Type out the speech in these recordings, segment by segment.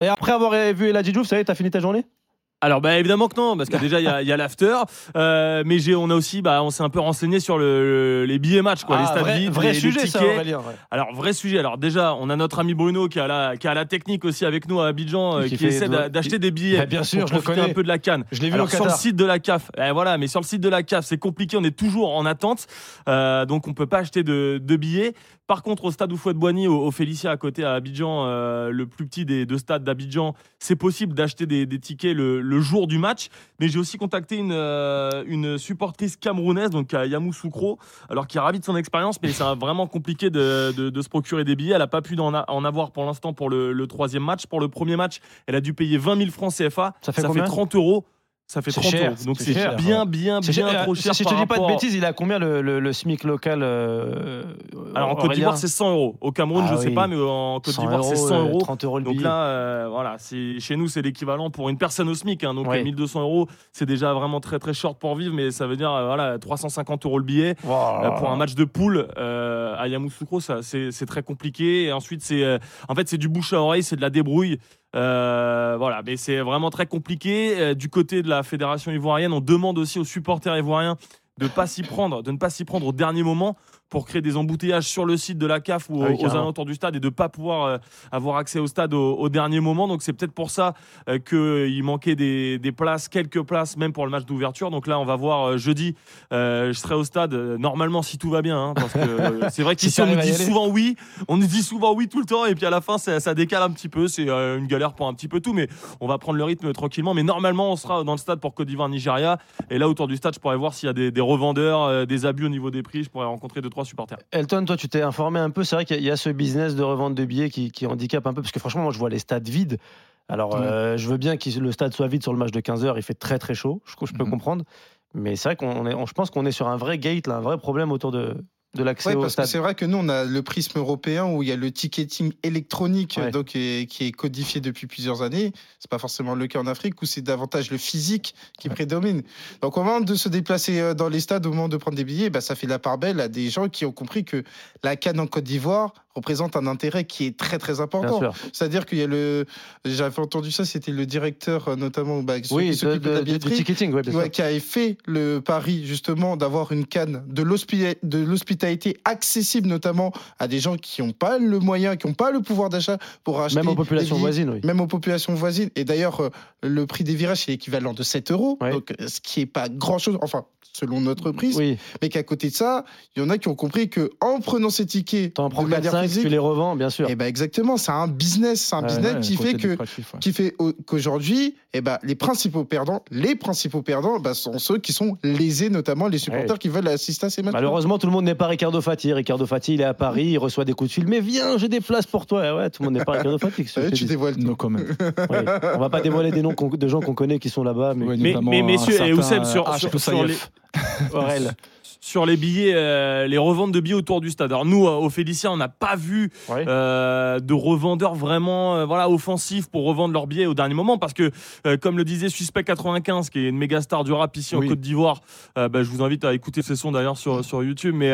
Et après avoir vu Eladji Diouf, ça y est, t'as fini ta journée? Alors bah évidemment que non parce que déjà il y a, y a l'after euh, mais j'ai on a aussi bah on s'est un peu renseigné sur le, les billets match quoi les Ah, stades vrai, vides vrai les, les sujet, tickets ça, Aurélien. ouais. alors vrai sujet alors déjà on a notre ami Bruno qui a la qui a la technique aussi avec nous à Abidjan euh, Qui qui, fait essaie de- d'a- d'acheter des billets Bah, bien sûr, pour je le profiter connais. un peu de la canne Je l'ai vu alors au sur le site de la CAF eh, voilà mais sur le site de la CAF c'est compliqué on est toujours en attente euh, donc on peut pas acheter de, de billets par contre au stade Oufouette-Boigny au, au Félicia à côté à Abidjan euh, le plus petit des deux stades d'Abidjan c'est possible d'acheter des, des tickets le, le jour du match mais j'ai aussi contacté une, euh, une supportrice camerounaise, donc à Yamoussoukro, alors qui est ravie de son expérience, mais c'est vraiment compliqué de, de- de se procurer des billets. Elle n'a pas pu en, a- en avoir pour l'instant pour le, le troisième match. Pour le premier match, elle a dû payer 20 000 francs CFA. Ça fait combien? 30 euros. Ça fait C'est 30 cher, euros. Donc c'est cher. bien, bien, bien cher, trop euh, cher. Si je te dis pas de bêtises, il a combien le, le- le SMIC local euh, Alors en Côte d'Ivoire, c'est 100 euros. Au Cameroun, Ah je sais oui. pas, mais en Côte 100 d'Ivoire, c'est euros, 100 euh, euros. 30 euros le Donc là, euh, voilà, chez nous, c'est l'équivalent pour une personne au SMIC. hein. donc euh, 1200 euros, c'est déjà vraiment très très short pour vivre, mais ça veut dire euh, voilà 350 euros le billet. Euh, pour un match de poule euh, à Yamoussoukro, ça c'est très compliqué. Ensuite, c'est euh, en fait c'est du bouche à oreille, c'est de la débrouille. Euh, voilà, mais c'est vraiment très compliqué. Euh, du côté de la fédération ivoirienne, on demande aussi aux supporters ivoiriens de pas s'y prendre, de ne pas s'y prendre au dernier moment pour créer des embouteillages sur le site de la CAF ou Ah oui, aux- alentours du stade et de pas pouvoir euh, avoir accès au stade au, au dernier moment. Donc c'est peut-être pour ça euh, qu'il manquait des, des places, quelques places, même pour le match d'ouverture. Donc là, on va voir euh, jeudi. euh, je serai au stade normalement si tout va bien, hein, parce que c'est vrai Si qu'ici on nous dit souvent oui, on nous dit souvent oui tout le temps, et puis à la fin ça, ça décale un petit peu. C'est une galère pour un petit peu tout, mais on va prendre le rythme tranquillement. Mais normalement, on sera dans le stade pour Côte d'Ivoire, Nigeria, et là autour du stade, je pourrais voir s'il y a des, des revendeurs, des abus au niveau des prix. Je pourrais rencontrer deux trois supporters. Elton, toi, tu t'es informé un peu. C'est vrai qu'il y a- ce business de revente de billets qui, qui handicape un peu. Parce que franchement, moi, je vois les stades vides. Alors, euh, je veux bien que le stade soit vide sur le match de 15h. Il fait très, très chaud. Je, je peux Mhm. comprendre. Mais c'est vrai qu'on je pense qu'on est sur un vrai gate, là, un vrai problème autour de, de l'accès Ouais, au parce que stade. c'est vrai que nous, on a le prisme européen où il y a le ticketing électronique Ouais. donc, qui, est, qui est codifié depuis plusieurs années. C'est pas forcément le cas en Afrique où c'est davantage le physique qui prédomine. Donc, au moment de se déplacer euh, dans les stades, au moment de prendre des billets, bah, ça fait la part belle à des gens qui ont compris que la canne en Côte d'Ivoire représente un intérêt qui est très très important. C'est-à-dire qu'il y a le, j'avais entendu ça, c'était le directeur euh, notamment, bah, Oui, qui de, s'occupe de, de- la du- ticketing, ouais, sûr. Ouais, qui avait fait le pari justement d'avoir une canne de l'hospi- de l'hospitalité accessible notamment à des gens qui n'ont pas le moyen, qui n'ont pas le pouvoir d'achat pour acheter Même aux populations voisines, oui. Même aux populations voisines. Et d'ailleurs, euh, le prix des virages, c'est l'équivalent de 7 euros. Ouais. Donc, euh, ce qui n'est pas grand-chose, enfin, selon notre prix. Oui, Mais qu'à côté de ça, il y en a qui ont compris que en prenant ces tickets prends de manière 4-5, tu les revends, bien sûr. eh ben exactement, c'est un business, c'est un Ouais, business Ouais, qui fait que ouais. qui fait au- qu'aujourd'hui, eh ben, les principaux perdants, les principaux perdants, bah, sont ceux qui sont lésés, notamment les supporters qui veulent assister à ces matchs. Malheureusement, tout le monde n'est pas Ricardo Fati. Ricardo Fati, il est à Paris, il reçoit des coups de fil. Mais viens, j'ai des places pour toi. Ouais, tout le monde n'est pas Ricardo Fati. tu dévoiles tout. Comment. Oui. On va pas dévoiler des noms de gens qu'on connaît qui sont là-bas. Mais Ouais, Mais- notamment mais un messieurs, et Oussem, sur- sur- sur les- Aurel. sur les billets, euh, les reventes de billets autour du stade. Alors nous, euh, au Félicia, on n'a pas vu Ouais. euh, de revendeurs vraiment voilà, offensifs pour revendre leurs billets au dernier moment parce que, comme le disait Suspect 95, qui est une méga star du rap ici Oui. en Côte d'Ivoire, bah, je vous invite à écouter ses sons d'ailleurs sur, sur YouTube. Mais,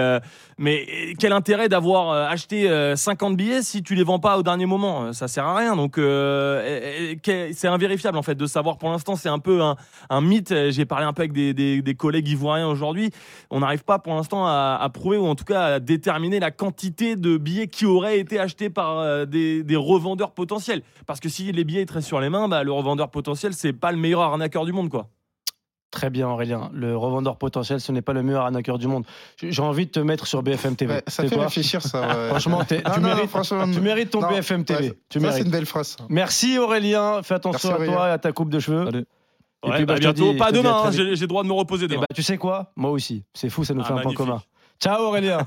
mais quel intérêt d'avoir acheté euh, 50 billets si tu les vends pas au dernier moment? Ça sert à rien. Donc c'est invérifiable en fait de savoir. Pour l'instant, c'est un peu un, un mythe. J'ai parlé un peu avec des, des- des collègues ivoiriens aujourd'hui. On n'arrive pas pour l'instant à, à prouver ou en tout cas à déterminer la quantité de billets qui auraient été achetés par euh, des, des revendeurs potentiels. Parce que si les billets étaient sur les mains, bah, le revendeur potentiel, c'est pas le meilleur arnaqueur du monde. quoi. Très bien, Aurélien. Le revendeur potentiel, ce n'est pas le meilleur arnaqueur du monde. J'ai envie de te mettre sur BFM TV. Ouais, ça fait quoi réfléchir, ça. ouais. Franchement, Non, tu, non, mérites, franchement, tu mérites ton non, BFM TV. ouais, tu ça, mérites. c'est une belle phrase. Merci Aurélien. Fais attention Merci, à toi Aurélien. et à ta coupe de cheveux. Allez. Et Ouais, puis, bah, te bientôt. dis- pas demain, hein, j'ai j'ai droit de me reposer Eh demain. bah, tu sais quoi? Moi aussi. C'est fou, ça nous Ah, fait un point commun. Ciao Aurélien.